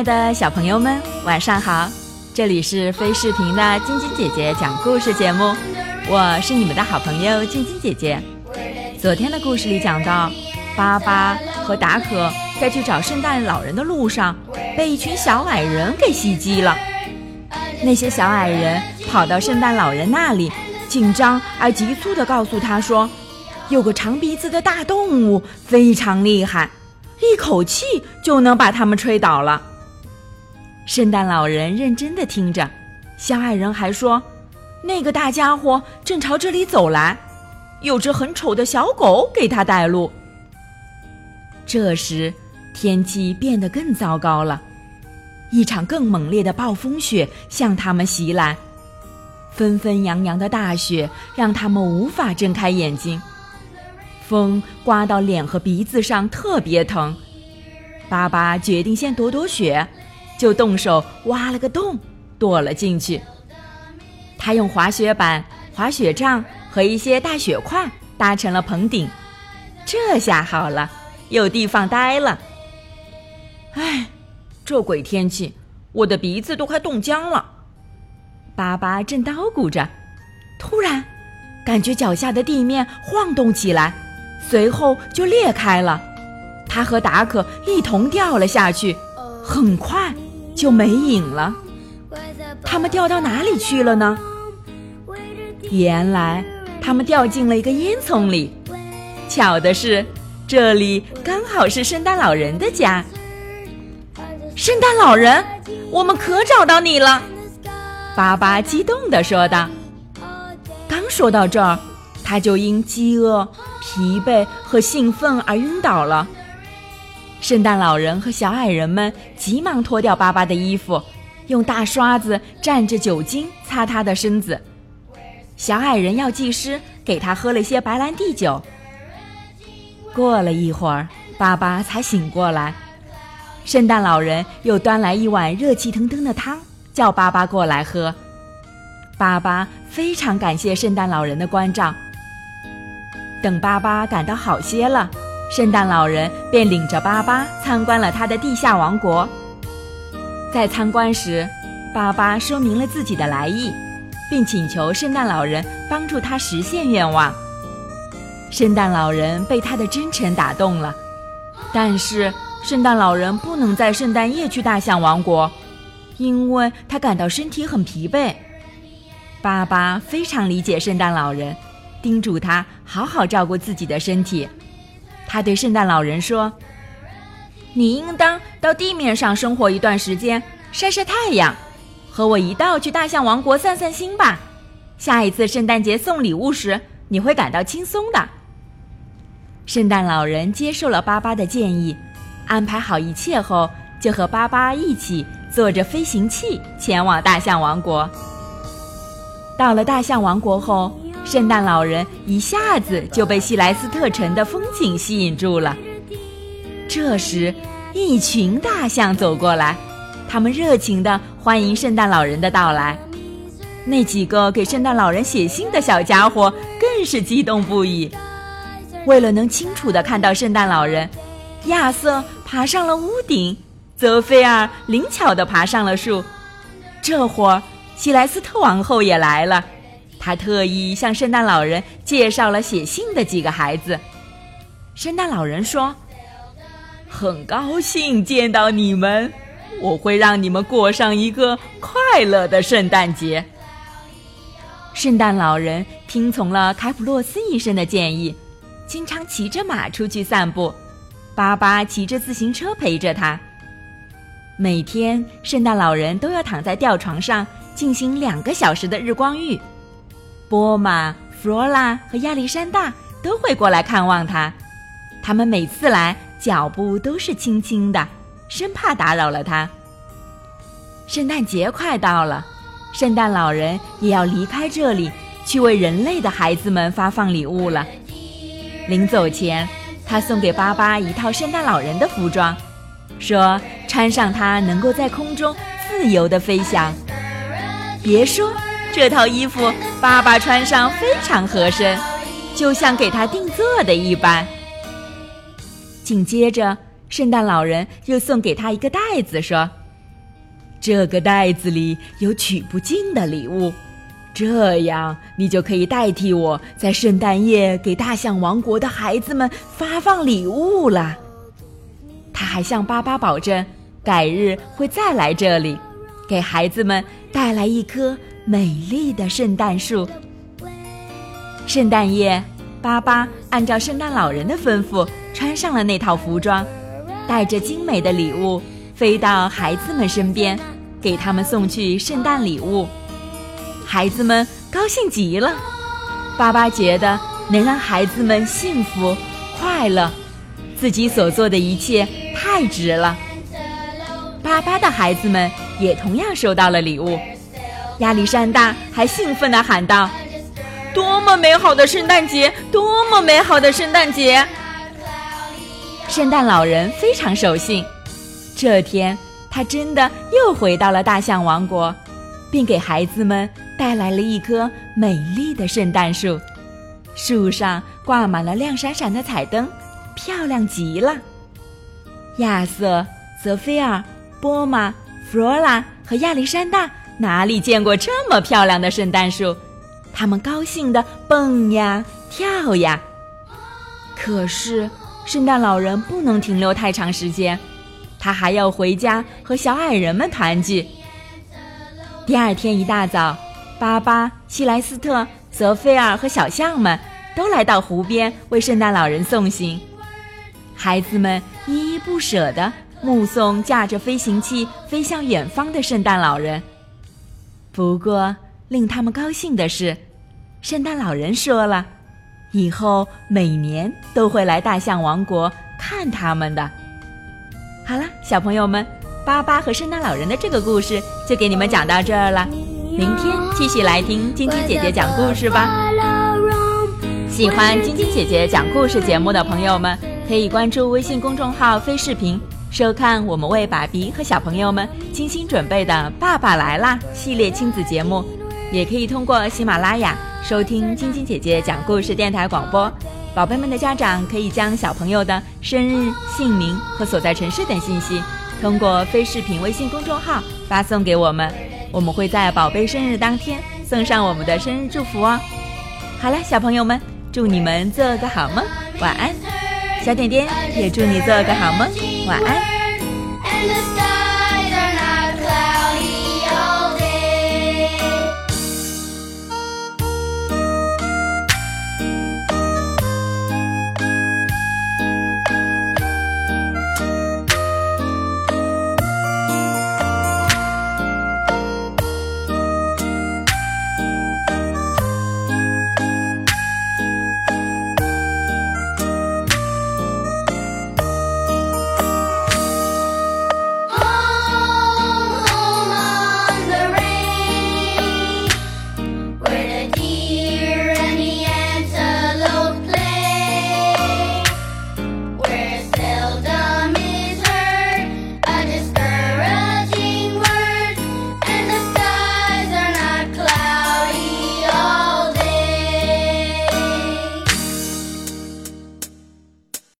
爱的小朋友们，晚上好！这里是飞视频的晶晶姐姐讲故事节目，我是你们的好朋友晶晶姐姐。昨天的故事里讲到，巴巴和达可在去找圣诞老人的路上，被一群小矮人给袭击了。那些小矮人跑到圣诞老人那里，紧张而急促地告诉他说，有个长鼻子的大动物非常厉害，一口气就能把他们吹倒了。圣诞老人认真地听着，小矮人还说，那个大家伙正朝这里走来，有只很丑的小狗给他带路。这时，天气变得更糟糕了，一场更猛烈的暴风雪向他们袭来，纷纷扬扬的大雪让他们无法睁开眼睛，风刮到脸和鼻子上特别疼。巴巴决定先躲躲雪。就动手挖了个洞，躲了进去。他用滑雪板、滑雪杖和一些大雪块搭成了棚顶，这下好了，有地方待了。唉，这鬼天气，我的鼻子都快冻僵了。巴巴正叨咕着，突然感觉脚下的地面晃动起来，随后就裂开了，他和达可一同掉了下去，很快。就没影了，他们掉到哪里去了呢？原来他们掉进了一个烟囱里。巧的是，这里刚好是圣诞老人的家。圣诞老人，我们可找到你了！巴巴激动地说道。刚说到这儿，他就因饥饿、疲惫和兴奋而晕倒了。圣诞老人和小矮人们急忙脱掉巴巴的衣服，用大刷子蘸着酒精擦他的身子。小矮人药剂师给他喝了些白兰地酒。过了一会儿，巴巴才醒过来。圣诞老人又端来一碗热气腾腾的汤，叫巴巴过来喝。巴巴非常感谢圣诞老人的关照。等巴巴感到好些了。圣诞老人便领着巴巴参观了他的地下王国。在参观时，巴巴说明了自己的来意，并请求圣诞老人帮助他实现愿望。圣诞老人被他的真诚打动了，但是圣诞老人不能在圣诞夜去大象王国，因为他感到身体很疲惫。巴巴非常理解圣诞老人，叮嘱他好好照顾自己的身体。他对圣诞老人说：“你应当到地面上生活一段时间，晒晒太阳，和我一道去大象王国散散心吧。下一次圣诞节送礼物时，你会感到轻松的。”圣诞老人接受了巴巴的建议，安排好一切后，就和巴巴一起坐着飞行器前往大象王国。到了大象王国后。圣诞老人一下子就被西莱斯特城的风景吸引住了。这时，一群大象走过来，他们热情地欢迎圣诞老人的到来。那几个给圣诞老人写信的小家伙更是激动不已。为了能清楚地看到圣诞老人，亚瑟爬上了屋顶，泽菲尔灵巧地爬上了树。这会儿，西莱斯特王后也来了。他特意向圣诞老人介绍了写信的几个孩子。圣诞老人说：“很高兴见到你们，我会让你们过上一个快乐的圣诞节。”圣诞老人听从了凯普洛斯医生的建议，经常骑着马出去散步，巴巴骑着自行车陪着他。每天，圣诞老人都要躺在吊床上进行两个小时的日光浴。波马、弗罗拉和亚历山大都会过来看望他，他们每次来脚步都是轻轻的，生怕打扰了他。圣诞节快到了，圣诞老人也要离开这里，去为人类的孩子们发放礼物了。临走前，他送给巴巴一套圣诞老人的服装，说穿上它能够在空中自由地飞翔。别说这套衣服，巴巴穿上非常合身，就像给他定做的一般。紧接着，圣诞老人又送给他一个袋子，说：“这个袋子里有取不尽的礼物。”这样，你就可以代替我在圣诞夜给大象王国的孩子们发放礼物了。他还向巴巴保证，改日会再来这里，给孩子们带来一颗美丽的圣诞树。圣诞夜，巴巴按照圣诞老人的吩咐，穿上了那套服装，带着精美的礼物，飞到孩子们身边，给他们送去圣诞礼物。孩子们高兴极了，巴巴觉得能让孩子们幸福快乐，自己所做的一切太值了。巴巴的孩子们也同样收到了礼物，亚历山大还兴奋地喊道：“多么美好的圣诞节！多么美好的圣诞节！”圣诞老人非常守信，这天他真的又回到了大象王国。并给孩子们带来了一棵美丽的圣诞树，树上挂满了亮闪闪的彩灯，漂亮极了。亚瑟、泽菲尔、波玛、弗罗拉和亚历山大哪里见过这么漂亮的圣诞树？他们高兴地蹦呀跳呀。可是，圣诞老人不能停留太长时间，他还要回家和小矮人们团聚。第二天一大早，巴巴、希莱斯特、泽菲尔和小象们都来到湖边为圣诞老人送行。孩子们依依不舍地目送驾着飞行器飞向远方的圣诞老人。不过，令他们高兴的是，圣诞老人说了，以后每年都会来大象王国看他们的。好了，小朋友们。巴巴和圣诞老人的这个故事就给你们讲到这儿了，明天继续来听晶晶姐姐讲故事吧。喜欢晶晶姐姐讲故事节目的朋友们，可以关注微信公众号“飞视频”，收看我们为爸比和小朋友们精心准备的《爸爸来啦》系列亲子节目，也可以通过喜马拉雅收听晶晶姐姐讲故事电台广播。宝贝们的家长可以将小朋友的生日、姓名和所在城市等信息。通过非视频微信公众号发送给我们，我们会在宝贝生日当天送上我们的生日祝福哦。好了，小朋友们，祝你们做个好梦，晚安。小点点也祝你做个好梦，晚安。